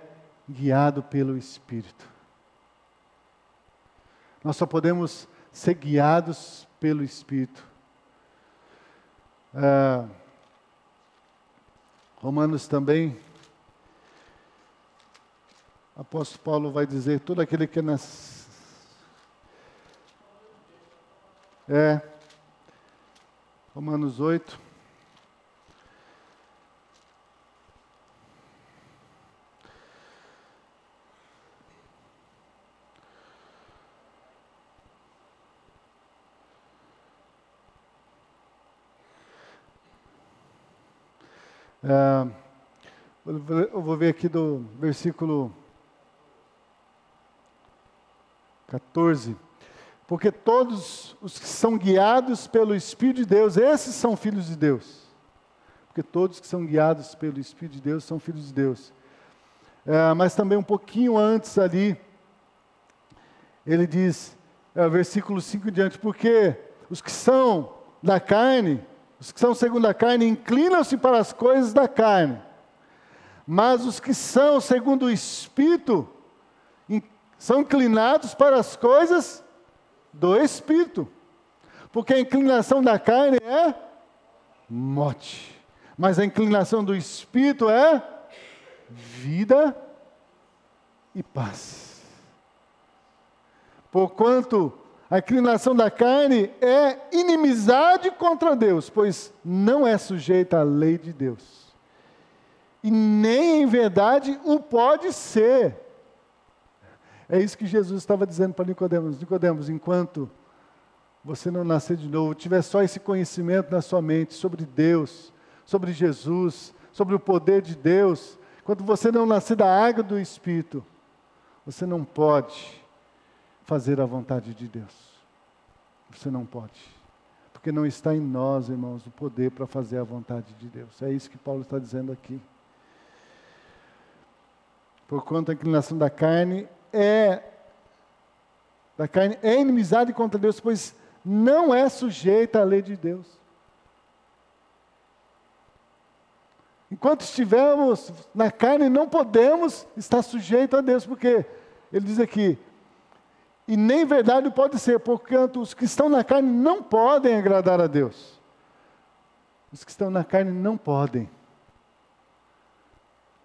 guiado pelo Espírito. Nós só podemos ser guiados pelo Espírito. Ah, Romanos também, apóstolo Paulo vai dizer: todo aquele que nas. É, Romanos 8. É, eu vou ver aqui do versículo 14. Porque todos os que são guiados pelo Espírito de Deus, esses são filhos de Deus. Porque todos que são guiados pelo Espírito de Deus são filhos de Deus. É, mas também um pouquinho antes ali, ele diz, é, versículo 5 em diante, porque os que são da carne os que são segundo a carne inclinam-se para as coisas da carne, mas os que são segundo o Espírito são inclinados para as coisas do Espírito. Porque a inclinação da carne é morte, mas a inclinação do Espírito é vida e paz. Porquanto a inclinação da carne é inimizade contra Deus, pois não é sujeita à lei de Deus. E nem em verdade o pode ser. É isso que Jesus estava dizendo para Nicodemos. Nicodemos, enquanto você não nascer de novo, tiver só esse conhecimento na sua mente sobre Deus, sobre Jesus, sobre o poder de Deus, quando você não nascer da água do Espírito, você não pode fazer a vontade de Deus. Você não pode. Porque não está em nós, irmãos, o poder para fazer a vontade de Deus. É isso que Paulo está dizendo aqui. Porquanto a inclinação da carne é da carne é inimizade contra Deus, pois não é sujeita à lei de Deus. Enquanto estivermos na carne, não podemos estar sujeitos a Deus, porque ele diz aqui, e nem verdade pode ser, porquanto os que estão na carne não podem agradar a Deus. Os que estão na carne não podem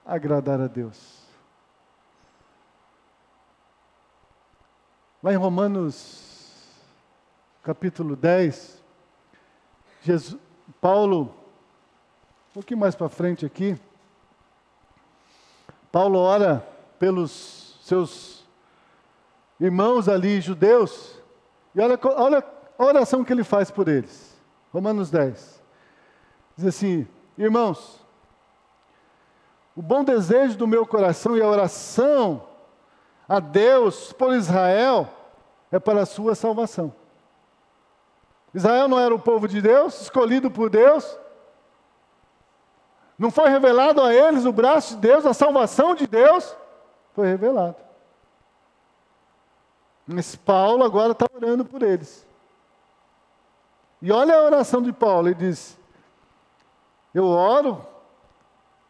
agradar a Deus. Lá em Romanos, capítulo 10, Jesus, Paulo, um pouquinho mais para frente aqui, Paulo ora pelos seus irmãos ali, judeus, e olha, olha a oração que ele faz por eles. Romanos 10. Diz assim: Irmãos, o bom desejo do meu coração e a oração a Deus por Israel é para a sua salvação. Israel não era o povo de Deus, escolhido por Deus. Não foi revelado a eles o braço de Deus, a salvação de Deus? Foi revelado. Mas Paulo agora está orando por eles. E olha a oração de Paulo, ele diz: Eu oro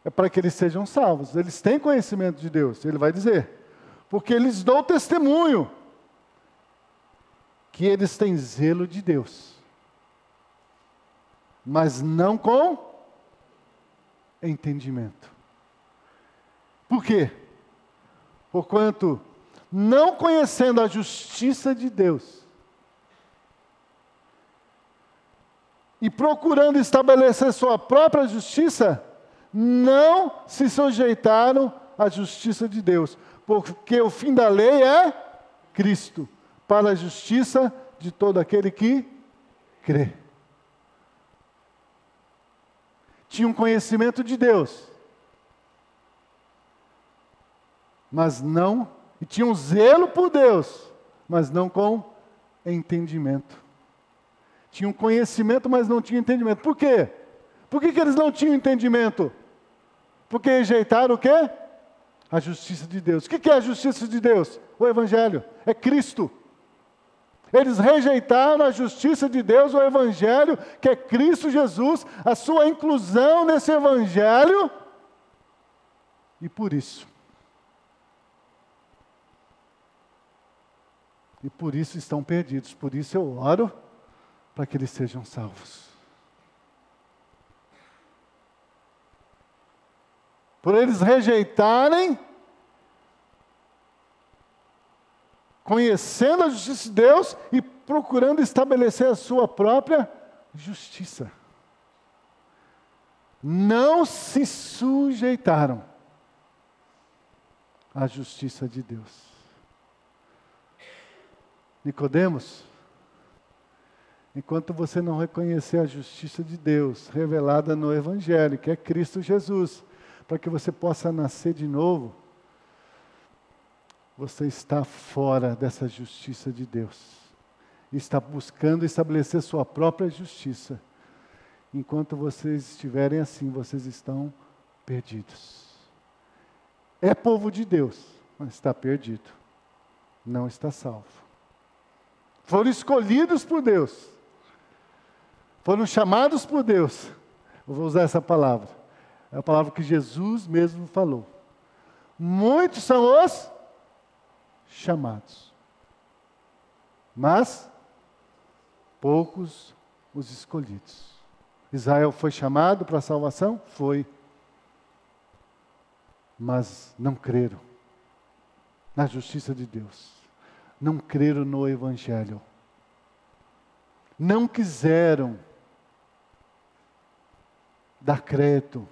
é para que eles sejam salvos. Eles têm conhecimento de Deus, ele vai dizer porque eles dão testemunho que eles têm zelo de Deus, mas não com entendimento. Por quê? Porquanto, não conhecendo a justiça de Deus, e procurando estabelecer sua própria justiça, não se sujeitaram à justiça de Deus porque o fim da lei é Cristo, para a justiça de todo aquele que crê. Tinha um conhecimento de Deus, mas não, e tinha um zelo por Deus, mas não com entendimento. Tinha um conhecimento, mas não tinha entendimento. Por quê? Por que, que eles não tinham entendimento? Porque rejeitaram o quê? a justiça de Deus. O que é a justiça de Deus? O Evangelho, é Cristo. Eles rejeitaram a justiça de Deus, o Evangelho, que é Cristo Jesus, a sua inclusão nesse Evangelho, e por isso. E por isso estão perdidos. Por isso eu oro para que eles sejam salvos. por eles rejeitarem, conhecendo a justiça de Deus e procurando estabelecer a sua própria justiça. Não se sujeitaram à justiça de Deus. Nicodemos, enquanto você não reconhecer a justiça de Deus revelada no Evangelho, que é Cristo Jesus, para que você possa nascer de novo, você está fora dessa justiça de Deus. Está buscando estabelecer sua própria justiça. Enquanto vocês estiverem assim, vocês estão perdidos. É povo de Deus, mas está perdido. Não está salvo. Foram escolhidos por Deus. Foram chamados por Deus. Eu vou usar essa palavra é a palavra que Jesus mesmo falou. Muitos são os chamados, mas poucos os escolhidos. Israel foi chamado para a salvação? Foi. Mas não creram na justiça de Deus. Não creram no Evangelho. Não quiseram dar crédito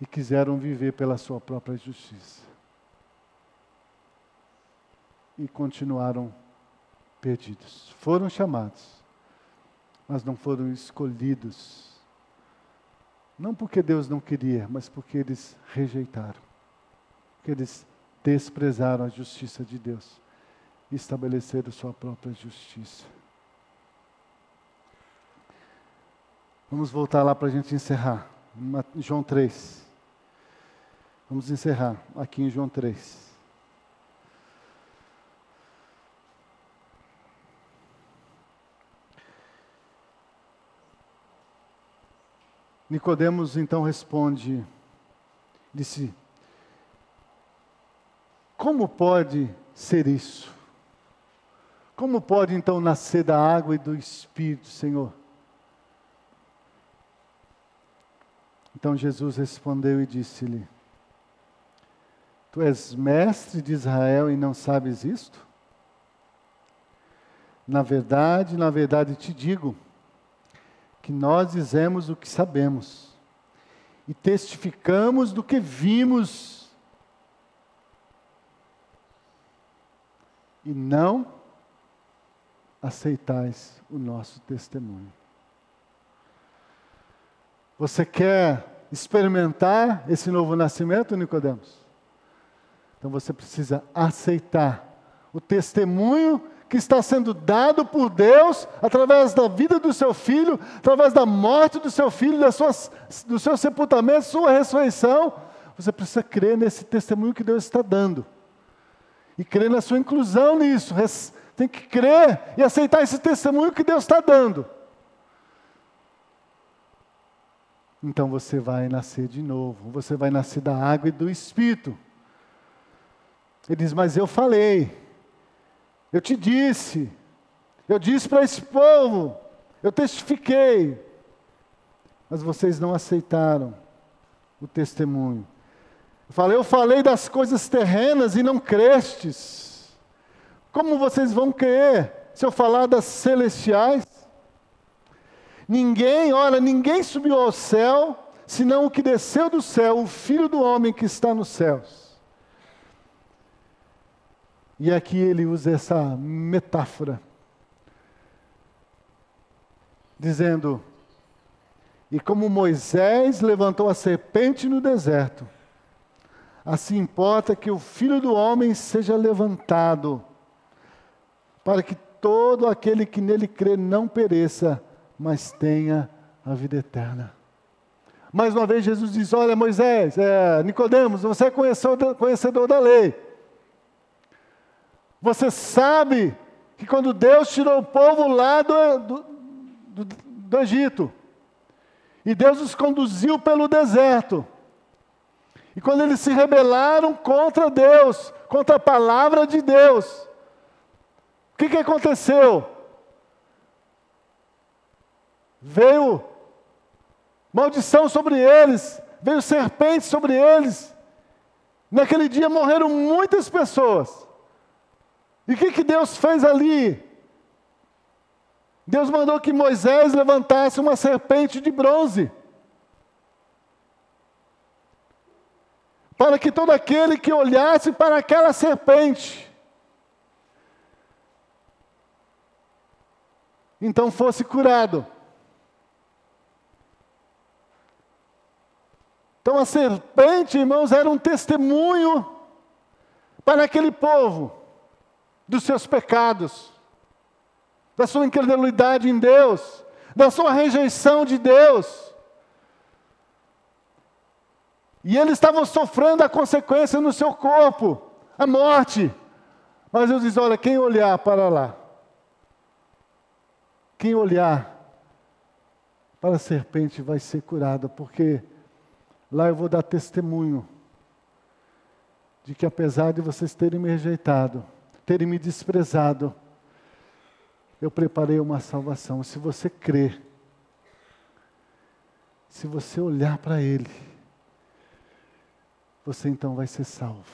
e quiseram viver pela sua própria justiça. E continuaram perdidos. Foram chamados, mas não foram escolhidos. Não porque Deus não queria, mas porque eles rejeitaram. Porque eles desprezaram a justiça de Deus e estabeleceram sua própria justiça. Vamos voltar lá para a gente encerrar. João 3. Vamos encerrar aqui em João 3. Nicodemos então responde, disse: Como pode ser isso? Como pode então nascer da água e do Espírito, Senhor? Então Jesus respondeu e disse-lhe: Tu és mestre de Israel e não sabes isto? Na verdade, na verdade te digo, que nós dizemos o que sabemos e testificamos do que vimos e não aceitais o nosso testemunho. Você quer experimentar esse novo nascimento, Nicodemos? Então você precisa aceitar o testemunho que está sendo dado por Deus através da vida do seu filho, através da morte do seu filho, da sua, do seu sepultamento, sua ressurreição. Você precisa crer nesse testemunho que Deus está dando. E crer na sua inclusão nisso. Tem que crer e aceitar esse testemunho que Deus está dando. Então você vai nascer de novo. Você vai nascer da água e do Espírito. Ele diz: Mas eu falei. Eu te disse, eu disse para esse povo, eu testifiquei, mas vocês não aceitaram o testemunho. Eu falei, eu falei das coisas terrenas e não crestes. Como vocês vão crer se eu falar das celestiais? Ninguém, olha, ninguém subiu ao céu, senão o que desceu do céu, o Filho do homem que está nos céus. E aqui ele usa essa metáfora, dizendo: E como Moisés levantou a serpente no deserto, assim importa que o filho do homem seja levantado, para que todo aquele que nele crê não pereça, mas tenha a vida eterna. Mais uma vez Jesus diz: Olha, Moisés, é, Nicodemos, você é conhecedor, conhecedor da lei. Você sabe que quando Deus tirou o povo lá do, do, do, do Egito, e Deus os conduziu pelo deserto, e quando eles se rebelaram contra Deus, contra a palavra de Deus, o que, que aconteceu? Veio maldição sobre eles, veio serpente sobre eles. Naquele dia morreram muitas pessoas. E o que, que Deus fez ali? Deus mandou que Moisés levantasse uma serpente de bronze. Para que todo aquele que olhasse para aquela serpente, então fosse curado. Então a serpente, irmãos, era um testemunho para aquele povo dos seus pecados, da sua incredulidade em Deus, da sua rejeição de Deus. E eles estavam sofrendo a consequência no seu corpo, a morte. Mas Deus diz: olha, quem olhar para lá, quem olhar para a serpente vai ser curada, porque lá eu vou dar testemunho de que apesar de vocês terem me rejeitado, terem me desprezado, eu preparei uma salvação. Se você crer, se você olhar para Ele, você então vai ser salvo.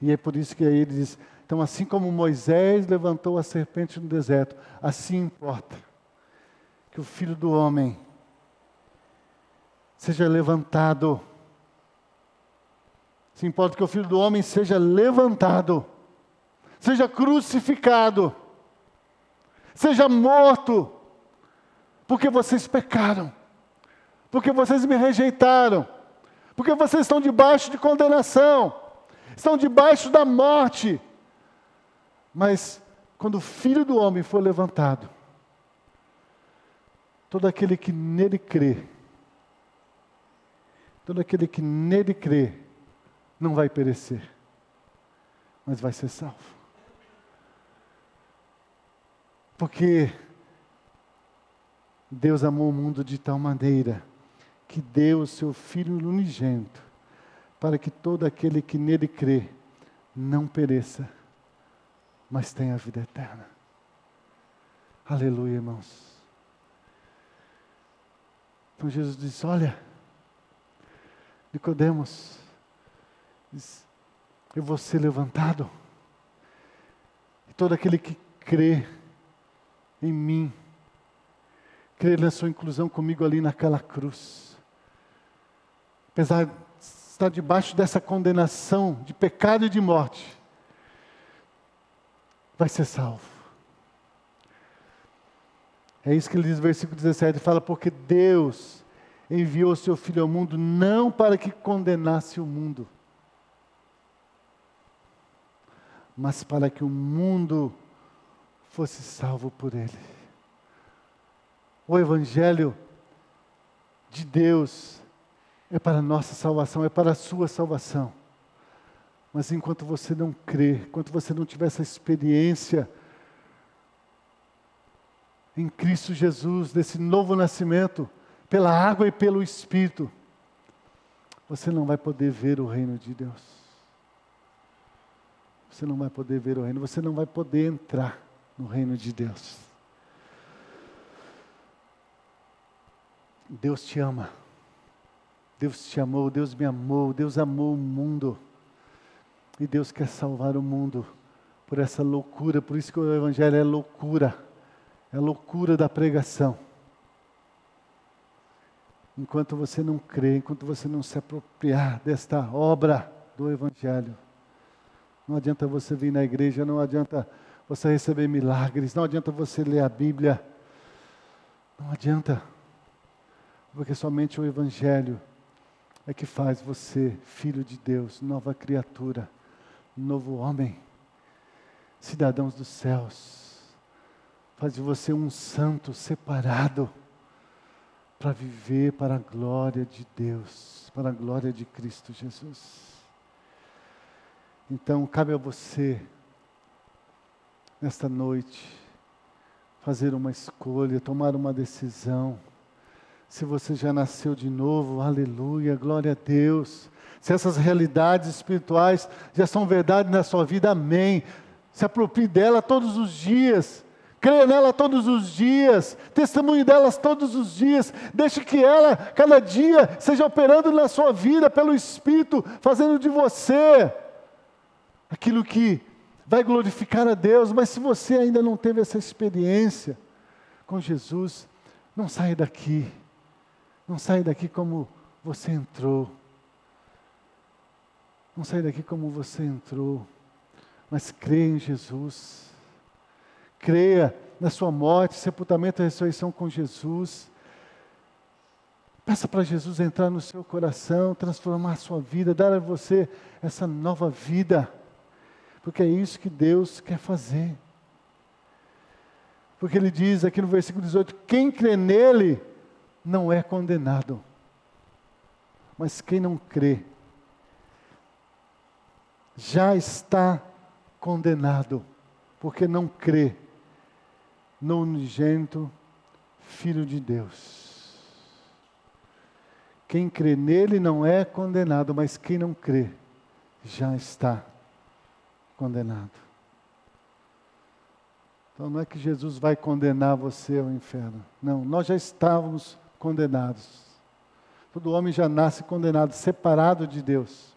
E é por isso que aí ele diz: então, assim como Moisés levantou a serpente no deserto, assim importa que o filho do homem seja levantado. Se importa que o filho do homem seja levantado seja crucificado, seja morto, porque vocês pecaram, porque vocês me rejeitaram, porque vocês estão debaixo de condenação, estão debaixo da morte. Mas quando o Filho do Homem for levantado, todo aquele que nele crê, todo aquele que nele crê, não vai perecer, mas vai ser salvo. Porque Deus amou o mundo de tal maneira que deu o seu Filho unigênito, para que todo aquele que nele crê não pereça, mas tenha a vida eterna. Aleluia, irmãos. Então Jesus disse: Olha, Nicodemos, eu vou ser levantado, e todo aquele que crê em mim, crê na sua inclusão comigo ali naquela cruz, apesar de estar debaixo dessa condenação de pecado e de morte, vai ser salvo. É isso que ele diz no versículo 17: fala, porque Deus enviou seu Filho ao mundo não para que condenasse o mundo, mas para que o mundo fosse salvo por ele. O Evangelho de Deus é para a nossa salvação, é para a sua salvação. Mas enquanto você não crê, enquanto você não tiver essa experiência em Cristo Jesus, desse novo nascimento, pela água e pelo Espírito, você não vai poder ver o reino de Deus. Você não vai poder ver o reino, você não vai poder entrar no reino de Deus. Deus te ama. Deus te amou, Deus me amou, Deus amou o mundo. E Deus quer salvar o mundo por essa loucura, por isso que o Evangelho é loucura, é loucura da pregação. Enquanto você não crê, enquanto você não se apropriar desta obra do Evangelho, não adianta você vir na igreja, não adianta você receber milagres, não adianta você ler a Bíblia, não adianta, porque somente o Evangelho é que faz você filho de Deus, nova criatura, novo homem, cidadãos dos céus, faz de você um santo separado para viver para a glória de Deus, para a glória de Cristo Jesus. Então, cabe a você nesta noite, fazer uma escolha, tomar uma decisão. Se você já nasceu de novo, aleluia, glória a Deus. Se essas realidades espirituais já são verdade na sua vida, amém. Se aproprie dela todos os dias. Creia nela todos os dias, testemunhe delas todos os dias, deixe que ela, cada dia, seja operando na sua vida pelo Espírito, fazendo de você aquilo que vai glorificar a Deus, mas se você ainda não teve essa experiência com Jesus, não saia daqui. Não saia daqui como você entrou. Não saia daqui como você entrou, mas creia em Jesus. Creia na sua morte, sepultamento e ressurreição com Jesus. Peça para Jesus entrar no seu coração, transformar a sua vida, dar a você essa nova vida porque é isso que Deus quer fazer. Porque ele diz aqui no versículo 18: quem crê nele não é condenado, mas quem não crê já está condenado, porque não crê no unigênito Filho de Deus. Quem crê nele não é condenado, mas quem não crê já está condenado. Então não é que Jesus vai condenar você ao inferno. Não, nós já estávamos condenados. Todo homem já nasce condenado, separado de Deus.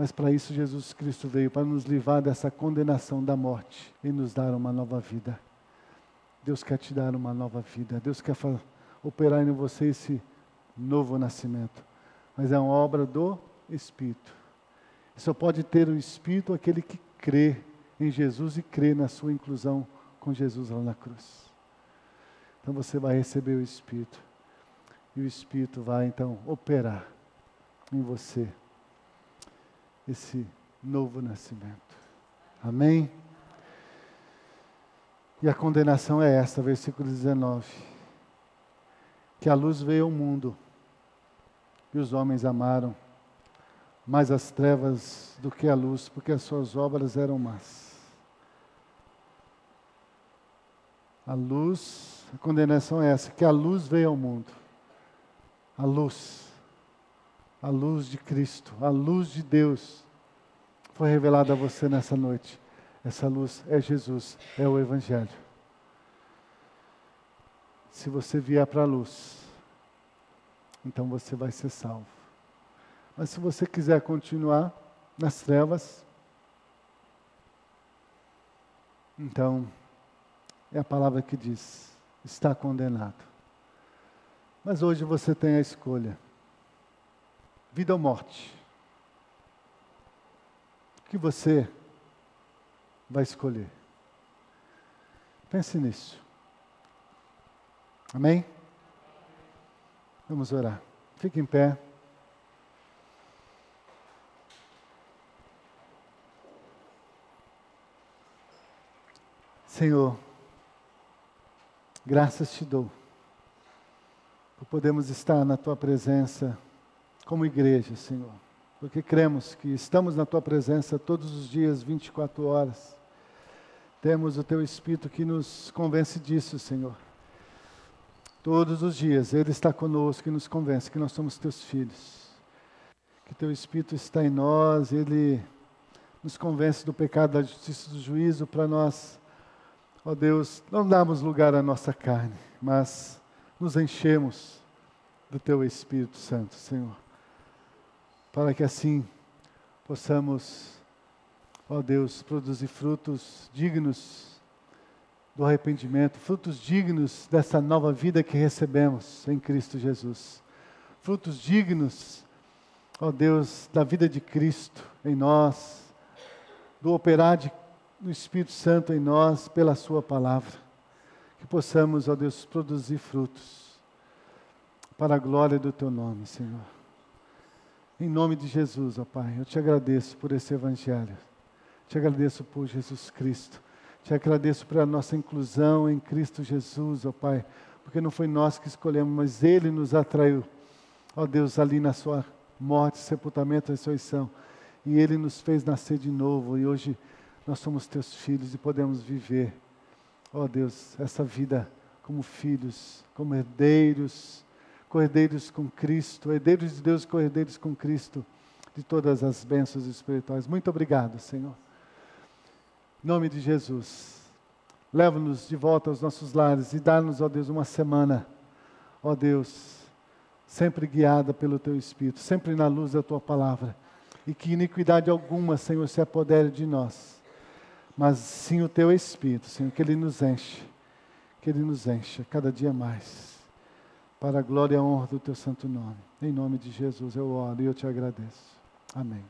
Mas para isso Jesus Cristo veio, para nos livrar dessa condenação da morte e nos dar uma nova vida. Deus quer te dar uma nova vida. Deus quer operar em você esse novo nascimento. Mas é uma obra do Espírito. Só pode ter o Espírito aquele que crê em Jesus e crê na sua inclusão com Jesus lá na cruz. Então você vai receber o Espírito. E o Espírito vai então operar em você esse novo nascimento. Amém? E a condenação é esta, versículo 19. Que a luz veio ao mundo e os homens amaram mais as trevas do que a luz, porque as suas obras eram más. A luz, a condenação é essa, que a luz veio ao mundo. A luz, a luz de Cristo, a luz de Deus foi revelada a você nessa noite. Essa luz é Jesus, é o Evangelho. Se você vier para a luz, então você vai ser salvo. Mas se você quiser continuar nas trevas, então é a palavra que diz: está condenado. Mas hoje você tem a escolha: vida ou morte. O que você vai escolher? Pense nisso. Amém? Vamos orar. Fique em pé. Senhor, graças te dou por podermos estar na tua presença como igreja, Senhor, porque cremos que estamos na tua presença todos os dias, 24 horas. Temos o teu Espírito que nos convence disso, Senhor. Todos os dias Ele está conosco e nos convence que nós somos teus filhos. Que teu Espírito está em nós, Ele nos convence do pecado, da justiça, do juízo, para nós, ó Deus, não darmos lugar à nossa carne, mas nos enchemos do teu Espírito Santo, Senhor. Para que assim possamos, ó Deus, produzir frutos dignos do arrependimento, frutos dignos dessa nova vida que recebemos em Cristo Jesus. Frutos dignos, ó Deus, da vida de Cristo em nós, do operar de, do Espírito Santo em nós pela Sua palavra. Que possamos, ó Deus, produzir frutos para a glória do Teu nome, Senhor. Em nome de Jesus, ó Pai, eu te agradeço por esse Evangelho. Te agradeço por Jesus Cristo te agradeço pela nossa inclusão em Cristo Jesus, ó Pai, porque não foi nós que escolhemos, mas Ele nos atraiu, ó Deus, ali na Sua morte, sepultamento, ressurreição. E Ele nos fez nascer de novo, e hoje nós somos Teus filhos e podemos viver, ó Deus, essa vida como filhos, como herdeiros, cordeiros com Cristo, herdeiros de Deus, cordeiros com Cristo, de todas as bênçãos espirituais. Muito obrigado, Senhor. Em nome de Jesus. Leva-nos de volta aos nossos lares e dá-nos, ó Deus, uma semana, ó Deus, sempre guiada pelo Teu Espírito, sempre na luz da Tua palavra. E que iniquidade alguma, Senhor, se apodere de nós. Mas sim o Teu Espírito, Senhor, que Ele nos enche, que Ele nos encha cada dia mais. Para a glória e a honra do Teu santo nome. Em nome de Jesus eu oro e eu te agradeço. Amém.